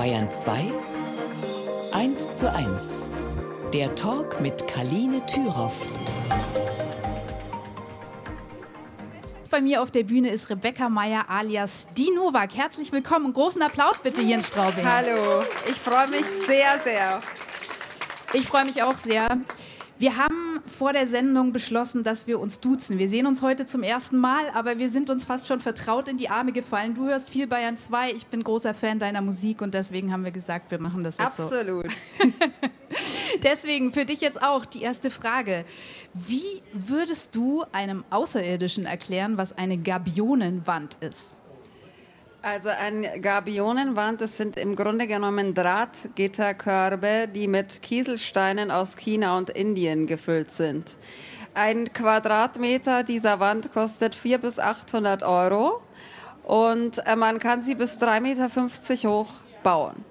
Bayern 2 1 zu 1. Der Talk mit Kaline Thüroff. Bei mir auf der Bühne ist Rebecca Meyer alias Die Novak. Herzlich willkommen. Großen Applaus bitte hier in Straubing. Hallo, ich freue mich sehr, sehr. Ich freue mich auch sehr. Wir haben vor der Sendung beschlossen, dass wir uns duzen. Wir sehen uns heute zum ersten Mal, aber wir sind uns fast schon vertraut in die Arme gefallen. Du hörst viel Bayern 2, ich bin großer Fan deiner Musik und deswegen haben wir gesagt, wir machen das jetzt Absolut. so. Absolut. deswegen für dich jetzt auch die erste Frage. Wie würdest du einem Außerirdischen erklären, was eine Gabionenwand ist? Also ein Gabionenwand, das sind im Grunde genommen Drahtgitterkörbe, die mit Kieselsteinen aus China und Indien gefüllt sind. Ein Quadratmeter dieser Wand kostet 400 bis 800 Euro und äh, man kann sie bis 3,50 Meter hoch bauen.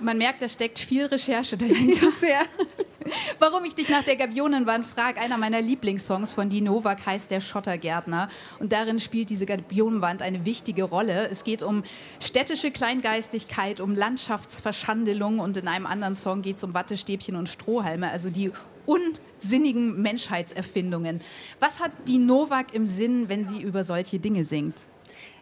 Man merkt, da steckt viel Recherche dahinter. Sehr. Warum ich dich nach der Gabionenwand frage, einer meiner Lieblingssongs von Die Novak heißt Der Schottergärtner. Und darin spielt diese Gabionenwand eine wichtige Rolle. Es geht um städtische Kleingeistigkeit, um Landschaftsverschandelung und in einem anderen Song geht es um Wattestäbchen und Strohhalme, also die unsinnigen Menschheitserfindungen. Was hat Die Novak im Sinn, wenn sie über solche Dinge singt?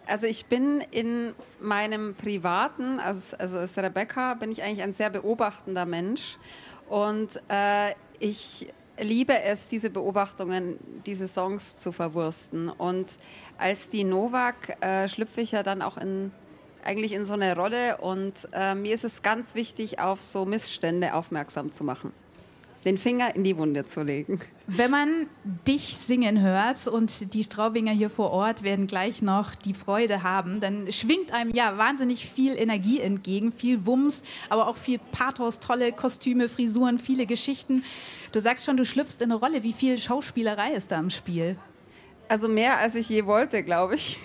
Also ich bin in meinem privaten, also, also als Rebecca, bin ich eigentlich ein sehr beobachtender Mensch. Und äh, ich liebe es, diese Beobachtungen, diese Songs zu verwursten. Und als die Novak äh, schlüpfe ich ja dann auch in eigentlich in so eine Rolle und äh, mir ist es ganz wichtig, auf so Missstände aufmerksam zu machen den Finger in die Wunde zu legen. Wenn man dich singen hört und die Straubinger hier vor Ort werden gleich noch die Freude haben, dann schwingt einem ja wahnsinnig viel Energie entgegen, viel Wumms, aber auch viel Pathos, tolle Kostüme, Frisuren, viele Geschichten. Du sagst schon, du schlüpfst in eine Rolle. Wie viel Schauspielerei ist da im Spiel? Also mehr als ich je wollte, glaube ich.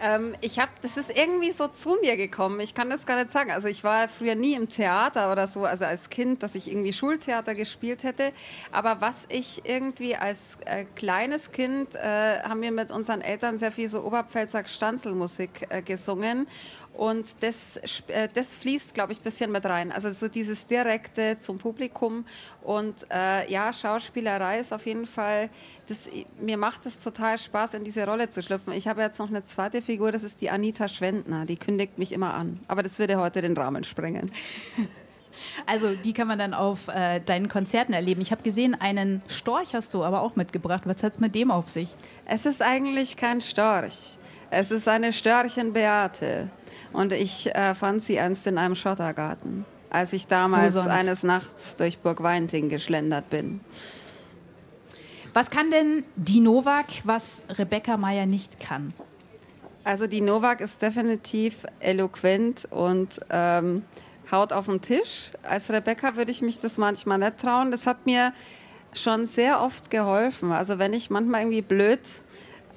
Ähm, ich habe, das ist irgendwie so zu mir gekommen. Ich kann das gar nicht sagen. Also ich war früher nie im Theater oder so, also als Kind, dass ich irgendwie Schultheater gespielt hätte. Aber was ich irgendwie als äh, kleines Kind äh, haben wir mit unseren Eltern sehr viel so Oberpfälzer Stanzelmusik äh, gesungen. Und das, äh, das fließt, glaube ich, ein bisschen mit rein. Also so dieses Direkte zum Publikum. Und äh, ja, Schauspielerei ist auf jeden Fall, das, mir macht es total Spaß, in diese Rolle zu schlüpfen. Ich habe jetzt noch eine zweite Figur, das ist die Anita Schwendner. Die kündigt mich immer an. Aber das würde heute den Rahmen sprengen. Also die kann man dann auf äh, deinen Konzerten erleben. Ich habe gesehen, einen Storch hast du aber auch mitgebracht. Was hat es mit dem auf sich? Es ist eigentlich kein Storch. Es ist eine Störchenbeate. Und ich äh, fand sie einst in einem Schottergarten, als ich damals eines Nachts durch Burg Weinting geschlendert bin. Was kann denn die Novak, was Rebecca Meyer nicht kann? Also die Novak ist definitiv eloquent und ähm, haut auf den Tisch. Als Rebecca würde ich mich das manchmal nicht trauen. Das hat mir schon sehr oft geholfen. Also wenn ich manchmal irgendwie blöd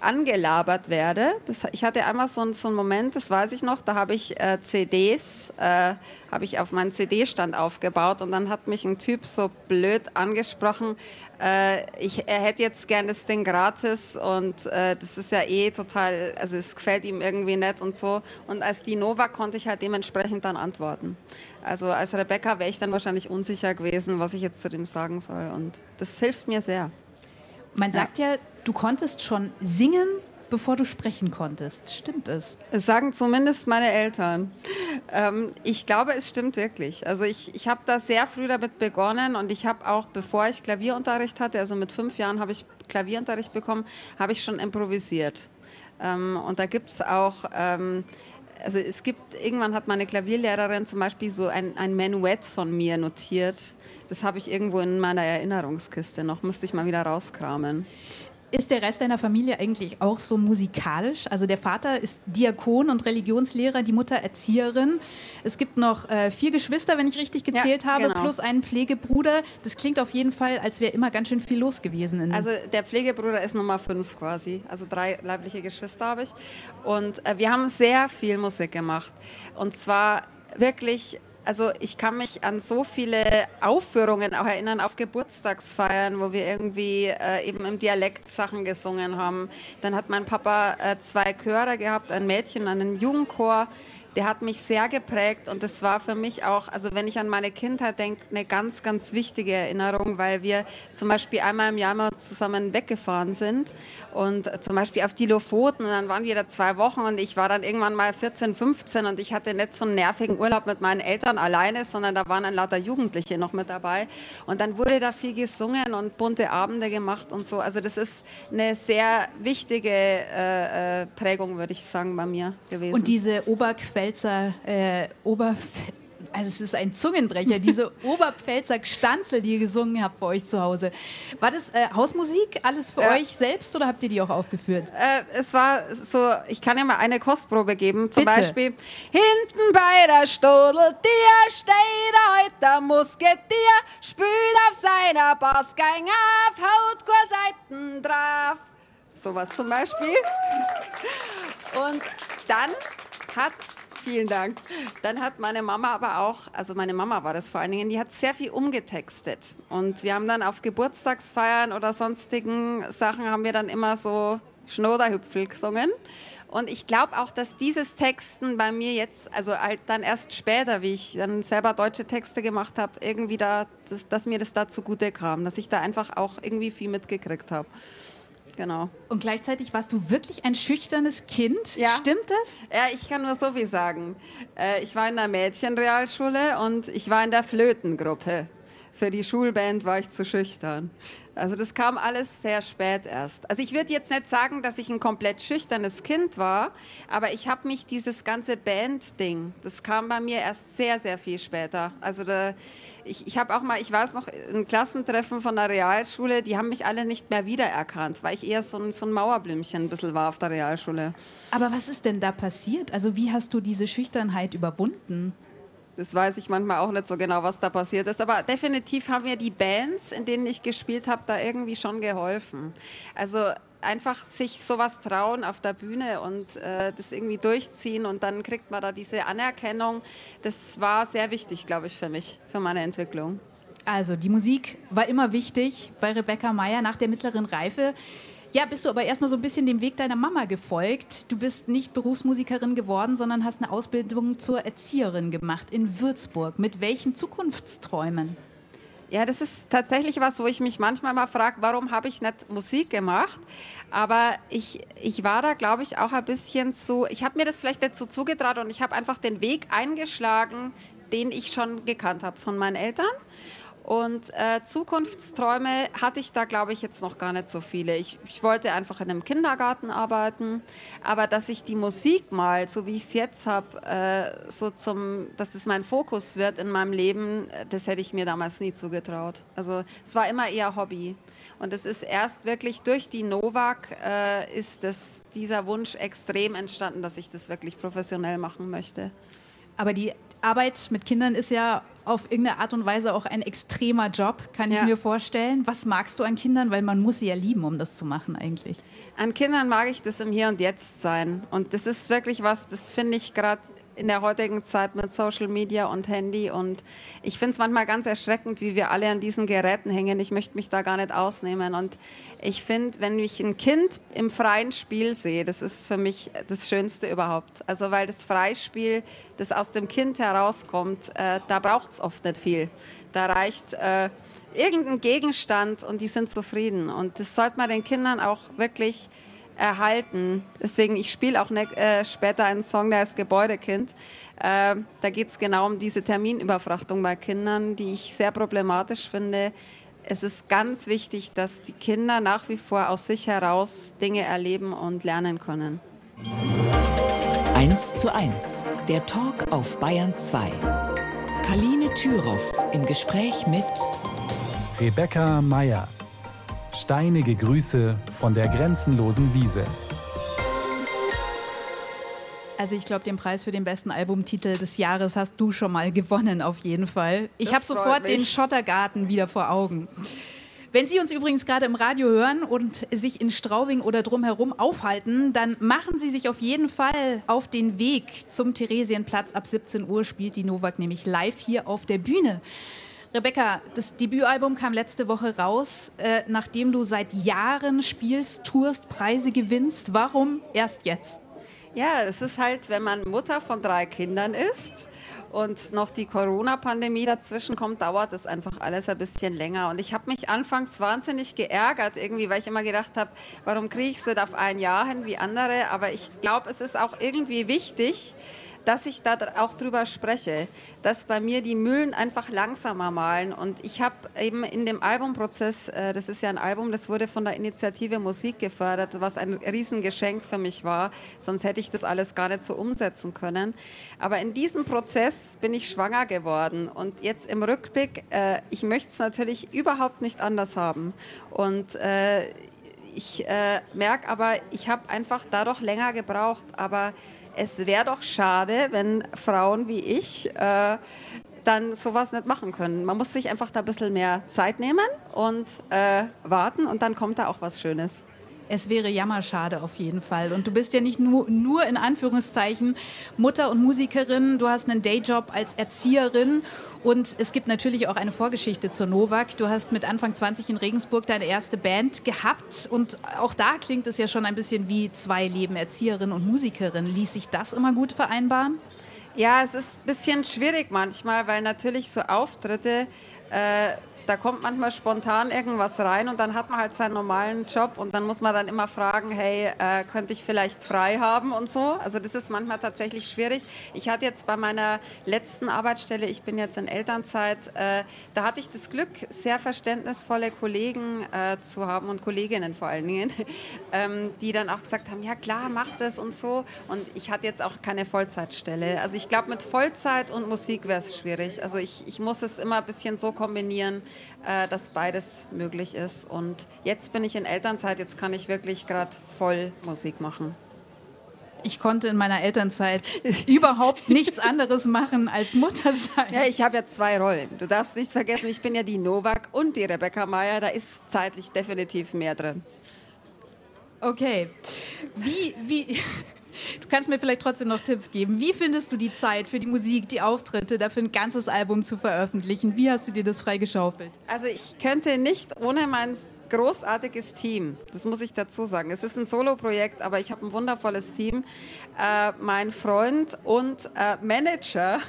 angelabert werde. Das, ich hatte einmal so, so einen Moment, das weiß ich noch, da habe ich äh, CDs, äh, habe ich auf meinen CD-Stand aufgebaut und dann hat mich ein Typ so blöd angesprochen, äh, ich, er hätte jetzt gerne das Ding gratis und äh, das ist ja eh total, also es gefällt ihm irgendwie nett und so. Und als die Nova konnte ich halt dementsprechend dann antworten. Also als Rebecca wäre ich dann wahrscheinlich unsicher gewesen, was ich jetzt zu dem sagen soll und das hilft mir sehr. Man sagt ja, du konntest schon singen, bevor du sprechen konntest. Stimmt es? Es sagen zumindest meine Eltern. Ähm, ich glaube, es stimmt wirklich. Also ich, ich habe da sehr früh damit begonnen und ich habe auch, bevor ich Klavierunterricht hatte, also mit fünf Jahren habe ich Klavierunterricht bekommen, habe ich schon improvisiert. Ähm, und da gibt es auch... Ähm, also es gibt, irgendwann hat meine Klavierlehrerin zum Beispiel so ein, ein Menuett von mir notiert das habe ich irgendwo in meiner Erinnerungskiste noch, müsste ich mal wieder rauskramen. Ist der Rest deiner Familie eigentlich auch so musikalisch? Also der Vater ist Diakon und Religionslehrer, die Mutter Erzieherin. Es gibt noch äh, vier Geschwister, wenn ich richtig gezählt ja, habe, genau. plus einen Pflegebruder. Das klingt auf jeden Fall, als wäre immer ganz schön viel los gewesen. also der Pflegebruder ist Nummer fünf quasi. Also drei leibliche Geschwister habe ich. Und äh, wir haben sehr viel Musik gemacht. Und zwar wirklich also ich kann mich an so viele Aufführungen auch erinnern auf Geburtstagsfeiern, wo wir irgendwie äh, eben im Dialekt Sachen gesungen haben. Dann hat mein Papa äh, zwei Chöre gehabt, ein Mädchen und einen Jugendchor. Der hat mich sehr geprägt und das war für mich auch, also wenn ich an meine Kindheit denke, eine ganz, ganz wichtige Erinnerung, weil wir zum Beispiel einmal im Jahr mal zusammen weggefahren sind und zum Beispiel auf die Lofoten und dann waren wir da zwei Wochen und ich war dann irgendwann mal 14, 15 und ich hatte nicht so einen nervigen Urlaub mit meinen Eltern alleine, sondern da waren dann lauter Jugendliche noch mit dabei und dann wurde da viel gesungen und bunte Abende gemacht und so. Also das ist eine sehr wichtige äh, äh Prägung, würde ich sagen, bei mir gewesen. Und diese Oberpfälzer, äh, Oberf also es ist ein Zungenbrecher, diese Oberpfälzer Gstanzel, die ihr gesungen habt bei euch zu Hause. War das äh, Hausmusik alles für ja. euch selbst oder habt ihr die auch aufgeführt? Äh, es war so, ich kann ja mal eine Kostprobe geben. Zum Bitte. Beispiel, hinten bei der Stodel, der steht heute Musketier, spült auf seiner Bassgang auf, haut Seiten drauf. Sowas zum Beispiel. Und dann hat Vielen Dank. Dann hat meine Mama aber auch, also meine Mama war das vor allen Dingen, die hat sehr viel umgetextet. Und wir haben dann auf Geburtstagsfeiern oder sonstigen Sachen haben wir dann immer so Schnoderhüpfel gesungen. Und ich glaube auch, dass dieses Texten bei mir jetzt, also halt dann erst später, wie ich dann selber deutsche Texte gemacht habe, irgendwie da, dass, dass mir das da zugute kam, dass ich da einfach auch irgendwie viel mitgekriegt habe. Genau. Und gleichzeitig warst du wirklich ein schüchternes Kind. Ja. Stimmt das? Ja, ich kann nur so viel sagen. Äh, ich war in der Mädchenrealschule und ich war in der Flötengruppe. Für die Schulband war ich zu schüchtern. Also das kam alles sehr spät erst. Also ich würde jetzt nicht sagen, dass ich ein komplett schüchternes Kind war, aber ich habe mich dieses ganze Band-Ding, das kam bei mir erst sehr, sehr viel später. Also da, ich, ich habe auch mal, ich weiß noch, ein Klassentreffen von der Realschule, die haben mich alle nicht mehr wiedererkannt, weil ich eher so ein, so ein Mauerblümchen ein bisschen war auf der Realschule. Aber was ist denn da passiert? Also wie hast du diese Schüchternheit überwunden? Das weiß ich manchmal auch nicht so genau, was da passiert ist. Aber definitiv haben mir die Bands, in denen ich gespielt habe, da irgendwie schon geholfen. Also einfach sich sowas trauen auf der Bühne und äh, das irgendwie durchziehen und dann kriegt man da diese Anerkennung. Das war sehr wichtig, glaube ich, für mich, für meine Entwicklung. Also die Musik war immer wichtig bei Rebecca Meyer nach der mittleren Reife. Ja, bist du aber erstmal so ein bisschen dem Weg deiner Mama gefolgt. Du bist nicht Berufsmusikerin geworden, sondern hast eine Ausbildung zur Erzieherin gemacht in Würzburg. Mit welchen Zukunftsträumen? Ja, das ist tatsächlich was, wo ich mich manchmal mal frage, warum habe ich nicht Musik gemacht? Aber ich, ich war da, glaube ich, auch ein bisschen zu, ich habe mir das vielleicht nicht so zugetraut und ich habe einfach den Weg eingeschlagen, den ich schon gekannt habe von meinen Eltern. Und äh, Zukunftsträume hatte ich da, glaube ich, jetzt noch gar nicht so viele. Ich, ich, wollte einfach in einem Kindergarten arbeiten, aber dass ich die Musik mal, so wie ich es jetzt habe, äh, so zum, dass das mein Fokus wird in meinem Leben, äh, das hätte ich mir damals nie zugetraut. Also es war immer eher Hobby. Und es ist erst wirklich durch die Novak äh, ist das, dieser Wunsch extrem entstanden, dass ich das wirklich professionell machen möchte. Aber die Arbeit mit Kindern ist ja auf irgendeine Art und Weise auch ein extremer Job, kann ja. ich mir vorstellen. Was magst du an Kindern? Weil man muss sie ja lieben, um das zu machen eigentlich. An Kindern mag ich das im Hier und Jetzt sein. Und das ist wirklich was, das finde ich gerade in der heutigen Zeit mit Social Media und Handy. Und ich finde es manchmal ganz erschreckend, wie wir alle an diesen Geräten hängen. Ich möchte mich da gar nicht ausnehmen. Und ich finde, wenn ich ein Kind im freien Spiel sehe, das ist für mich das Schönste überhaupt. Also weil das Freispiel, das aus dem Kind herauskommt, äh, da braucht es oft nicht viel. Da reicht äh, irgendein Gegenstand und die sind zufrieden. Und das sollte man den Kindern auch wirklich erhalten. Deswegen, ich spiele auch ne, äh, später einen Song, der heißt Gebäudekind. Äh, da geht es genau um diese Terminüberfrachtung bei Kindern, die ich sehr problematisch finde. Es ist ganz wichtig, dass die Kinder nach wie vor aus sich heraus Dinge erleben und lernen können. 1 zu 1, der Talk auf Bayern 2. Kaline Thüroff im Gespräch mit Rebecca Meyer. Steinige Grüße von der grenzenlosen Wiese. Also ich glaube, den Preis für den besten Albumtitel des Jahres hast du schon mal gewonnen, auf jeden Fall. Ich habe sofort mich. den Schottergarten wieder vor Augen. Wenn Sie uns übrigens gerade im Radio hören und sich in Straubing oder drumherum aufhalten, dann machen Sie sich auf jeden Fall auf den Weg zum Theresienplatz. Ab 17 Uhr spielt die Novak nämlich live hier auf der Bühne. Rebecca, das Debütalbum kam letzte Woche raus, äh, nachdem du seit Jahren spielst, tourst, Preise gewinnst. Warum erst jetzt? Ja, es ist halt, wenn man Mutter von drei Kindern ist und noch die Corona-Pandemie dazwischen kommt, dauert es einfach alles ein bisschen länger. Und ich habe mich anfangs wahnsinnig geärgert, irgendwie, weil ich immer gedacht habe, warum kriege ich es auf ein Jahr hin wie andere? Aber ich glaube, es ist auch irgendwie wichtig, dass ich da auch drüber spreche, dass bei mir die Mühlen einfach langsamer malen. Und ich habe eben in dem Albumprozess, äh, das ist ja ein Album, das wurde von der Initiative Musik gefördert, was ein Riesengeschenk für mich war. Sonst hätte ich das alles gar nicht so umsetzen können. Aber in diesem Prozess bin ich schwanger geworden. Und jetzt im Rückblick, äh, ich möchte es natürlich überhaupt nicht anders haben. Und äh, ich äh, merke aber, ich habe einfach dadurch länger gebraucht. Aber es wäre doch schade, wenn Frauen wie ich äh, dann sowas nicht machen können. Man muss sich einfach da ein bisschen mehr Zeit nehmen und äh, warten und dann kommt da auch was Schönes. Es wäre jammerschade auf jeden Fall. Und du bist ja nicht nur, nur in Anführungszeichen Mutter und Musikerin, du hast einen Dayjob als Erzieherin und es gibt natürlich auch eine Vorgeschichte zur Novak. Du hast mit Anfang 20 in Regensburg deine erste Band gehabt und auch da klingt es ja schon ein bisschen wie zwei Leben, Erzieherin und Musikerin. Ließ sich das immer gut vereinbaren? Ja, es ist ein bisschen schwierig manchmal, weil natürlich so Auftritte äh, da kommt manchmal spontan irgendwas rein und dann hat man halt seinen normalen Job und dann muss man dann immer fragen, hey, äh, könnte ich vielleicht frei haben und so. Also das ist manchmal tatsächlich schwierig. Ich hatte jetzt bei meiner letzten Arbeitsstelle, ich bin jetzt in Elternzeit, äh, da hatte ich das Glück, sehr verständnisvolle Kollegen äh, zu haben und Kolleginnen vor allen Dingen, ähm, die dann auch gesagt haben, ja klar, mach das und so. Und ich hatte jetzt auch keine Vollzeitstelle. Also ich glaube, mit Vollzeit und Musik wäre es schwierig. Also ich, ich muss es immer ein bisschen so kombinieren, äh, dass beides möglich ist. Und jetzt bin ich in Elternzeit, jetzt kann ich wirklich gerade voll Musik machen. Ich konnte in meiner Elternzeit überhaupt nichts anderes machen als Mutter sein. Ja, ich habe ja zwei Rollen. Du darfst nicht vergessen, ich bin ja die Novak und die Rebecca Meyer. Da ist zeitlich definitiv mehr drin. Okay. Wie, wie, Du kannst mir vielleicht trotzdem noch Tipps geben. Wie findest du die Zeit für die Musik, die Auftritte, dafür ein ganzes Album zu veröffentlichen? Wie hast du dir das freigeschaufelt? Also ich könnte nicht ohne mein großartiges Team, das muss ich dazu sagen. Es ist ein Solo-Projekt, aber ich habe ein wundervolles Team. Äh, mein Freund und äh, Manager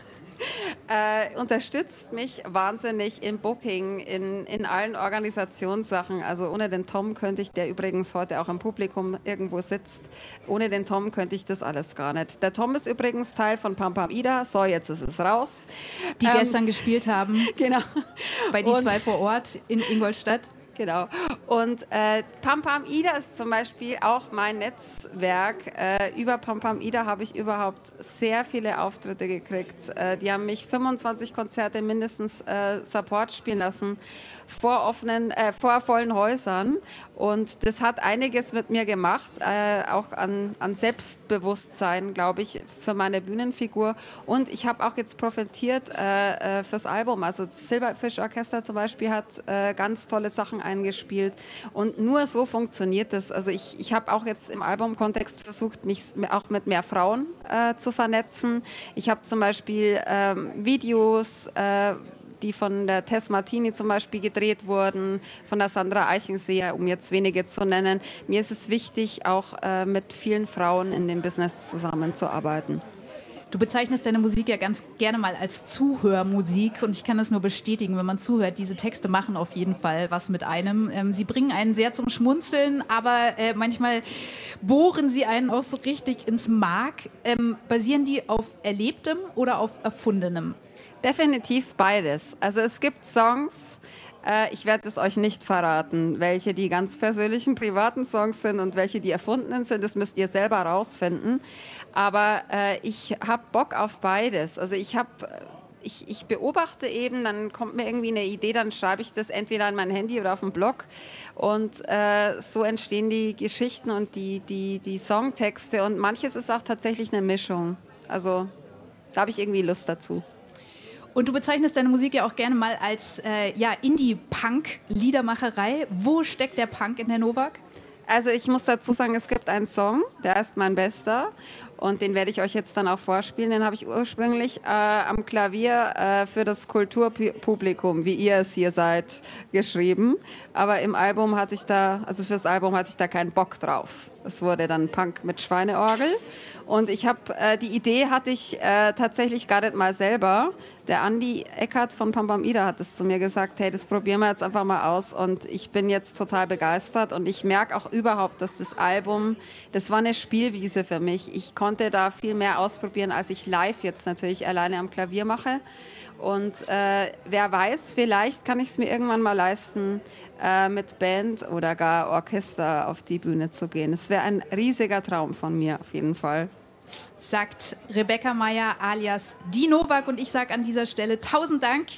äh, unterstützt mich wahnsinnig im Booking, in, in allen Organisationssachen. Also ohne den Tom könnte ich, der übrigens heute auch im Publikum irgendwo sitzt, ohne den Tom könnte ich das alles gar nicht. Der Tom ist übrigens Teil von Pam Pam Ida. So, jetzt ist es raus. Die ähm, gestern gespielt haben. Genau. Bei die zwei vor Ort in Ingolstadt. Genau. Und äh, Pam Pam Ida ist zum Beispiel auch mein Netzwerk. Äh, über Pam Pam Ida habe ich überhaupt sehr viele Auftritte gekriegt. Äh, die haben mich 25 Konzerte mindestens äh, Support spielen lassen vor offenen, äh, vor vollen Häusern. Und das hat einiges mit mir gemacht, äh, auch an, an Selbstbewusstsein, glaube ich, für meine Bühnenfigur. Und ich habe auch jetzt profitiert fürs Album. Also Silberfish Orchester zum Beispiel hat ganz tolle Sachen eingespielt. Und nur so funktioniert das. Also ich, ich habe auch jetzt im Albumkontext versucht, mich auch mit mehr Frauen äh, zu vernetzen. Ich habe zum Beispiel ähm, Videos die von der Tess Martini zum Beispiel gedreht wurden, von der Sandra Eichenseher, um jetzt wenige zu nennen. Mir ist es wichtig, auch äh, mit vielen Frauen in dem Business zusammenzuarbeiten. Du bezeichnest deine Musik ja ganz gerne mal als Zuhörmusik und ich kann das nur bestätigen, wenn man zuhört. Diese Texte machen auf jeden Fall was mit einem. Ähm, sie bringen einen sehr zum Schmunzeln, aber äh, manchmal bohren sie einen auch so richtig ins Mark. Ähm, basieren die auf Erlebtem oder auf Erfundenem? Definitiv beides. Also es gibt Songs, äh, ich werde es euch nicht verraten, welche die ganz persönlichen, privaten Songs sind und welche die erfundenen sind. Das müsst ihr selber rausfinden. Aber äh, ich habe Bock auf beides. Also ich habe ich, ich, beobachte eben, dann kommt mir irgendwie eine Idee, dann schreibe ich das entweder an mein Handy oder auf dem Blog. Und äh, so entstehen die Geschichten und die, die, die Songtexte. Und manches ist auch tatsächlich eine Mischung. Also da habe ich irgendwie Lust dazu. Und du bezeichnest deine Musik ja auch gerne mal als äh, ja, Indie-Punk-Liedermacherei. Wo steckt der Punk in der Novak? Also ich muss dazu sagen, es gibt einen Song, der ist mein bester und den werde ich euch jetzt dann auch vorspielen. Den habe ich ursprünglich äh, am Klavier äh, für das Kulturpublikum, wie ihr es hier seid, geschrieben. Aber im Album hatte ich da, also fürs Album hatte ich da keinen Bock drauf. Es wurde dann Punk mit Schweineorgel. Und ich habe äh, die Idee hatte ich äh, tatsächlich gar nicht mal selber. Der Andi Eckert von Pam Pam Ida hat es zu mir gesagt, hey, das probieren wir jetzt einfach mal aus. Und ich bin jetzt total begeistert. Und ich merke auch überhaupt, dass das Album, das war eine Spielwiese für mich. Ich konnte da viel mehr ausprobieren, als ich live jetzt natürlich alleine am Klavier mache. Und äh, wer weiß, vielleicht kann ich es mir irgendwann mal leisten, äh, mit Band oder gar Orchester auf die Bühne zu gehen. Es wäre ein riesiger Traum von mir auf jeden Fall. Sagt Rebecca Meyer alias Die Novak. Und ich sage an dieser Stelle tausend Dank